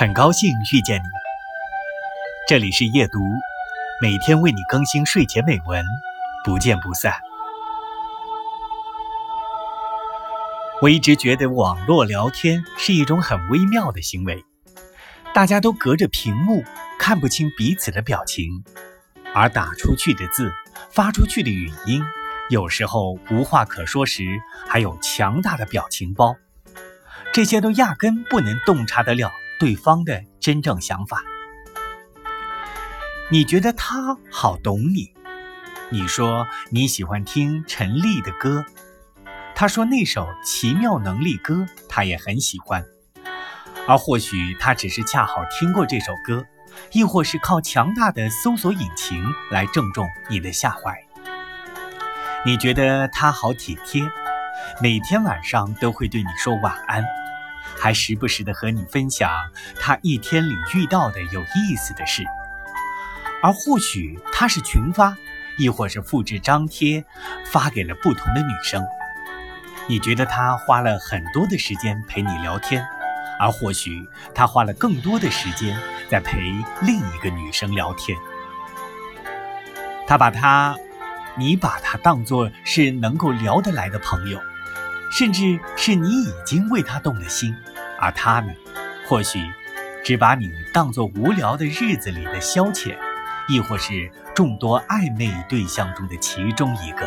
很高兴遇见你，这里是夜读，每天为你更新睡前美文，不见不散。我一直觉得网络聊天是一种很微妙的行为，大家都隔着屏幕看不清彼此的表情，而打出去的字、发出去的语音，有时候无话可说时，还有强大的表情包，这些都压根不能洞察得了。对方的真正想法，你觉得他好懂你？你说你喜欢听陈粒的歌，他说那首《奇妙能力歌》他也很喜欢，而或许他只是恰好听过这首歌，亦或是靠强大的搜索引擎来正中你的下怀。你觉得他好体贴，每天晚上都会对你说晚安。还时不时的和你分享他一天里遇到的有意思的事，而或许他是群发，亦或是复制张贴发给了不同的女生。你觉得他花了很多的时间陪你聊天，而或许他花了更多的时间在陪另一个女生聊天。他把他，你把他当作是能够聊得来的朋友。甚至是你已经为他动了心，而他呢，或许只把你当作无聊的日子里的消遣，亦或是众多暧昧对象中的其中一个。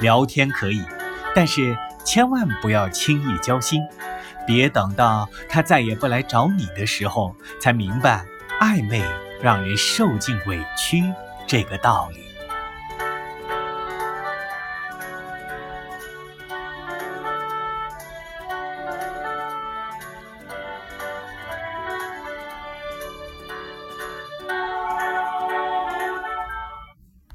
聊天可以，但是千万不要轻易交心，别等到他再也不来找你的时候，才明白暧昧让人受尽委屈这个道理。